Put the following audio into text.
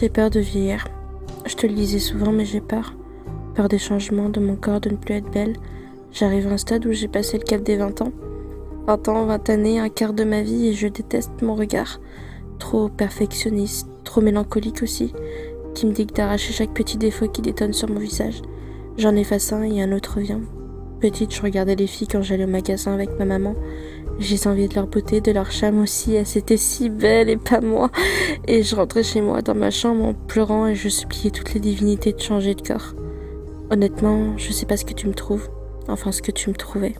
J'ai peur de vieillir. Je te le disais souvent, mais j'ai peur. Peur des changements, de mon corps, de ne plus être belle. J'arrive à un stade où j'ai passé le cap des 20 ans. 20 ans, 20 années, un quart de ma vie et je déteste mon regard. Trop perfectionniste, trop mélancolique aussi, qui me dicte d'arracher chaque petit défaut qui détonne sur mon visage. J'en efface un et un autre vient. Petite, je regardais les filles quand j'allais au magasin avec ma maman. J'ai envie de leur beauté, de leur charme aussi. Elles étaient si belles et pas moi. Et je rentrais chez moi dans ma chambre en pleurant et je suppliais toutes les divinités de changer de corps. Honnêtement, je sais pas ce que tu me trouves. Enfin, ce que tu me trouvais.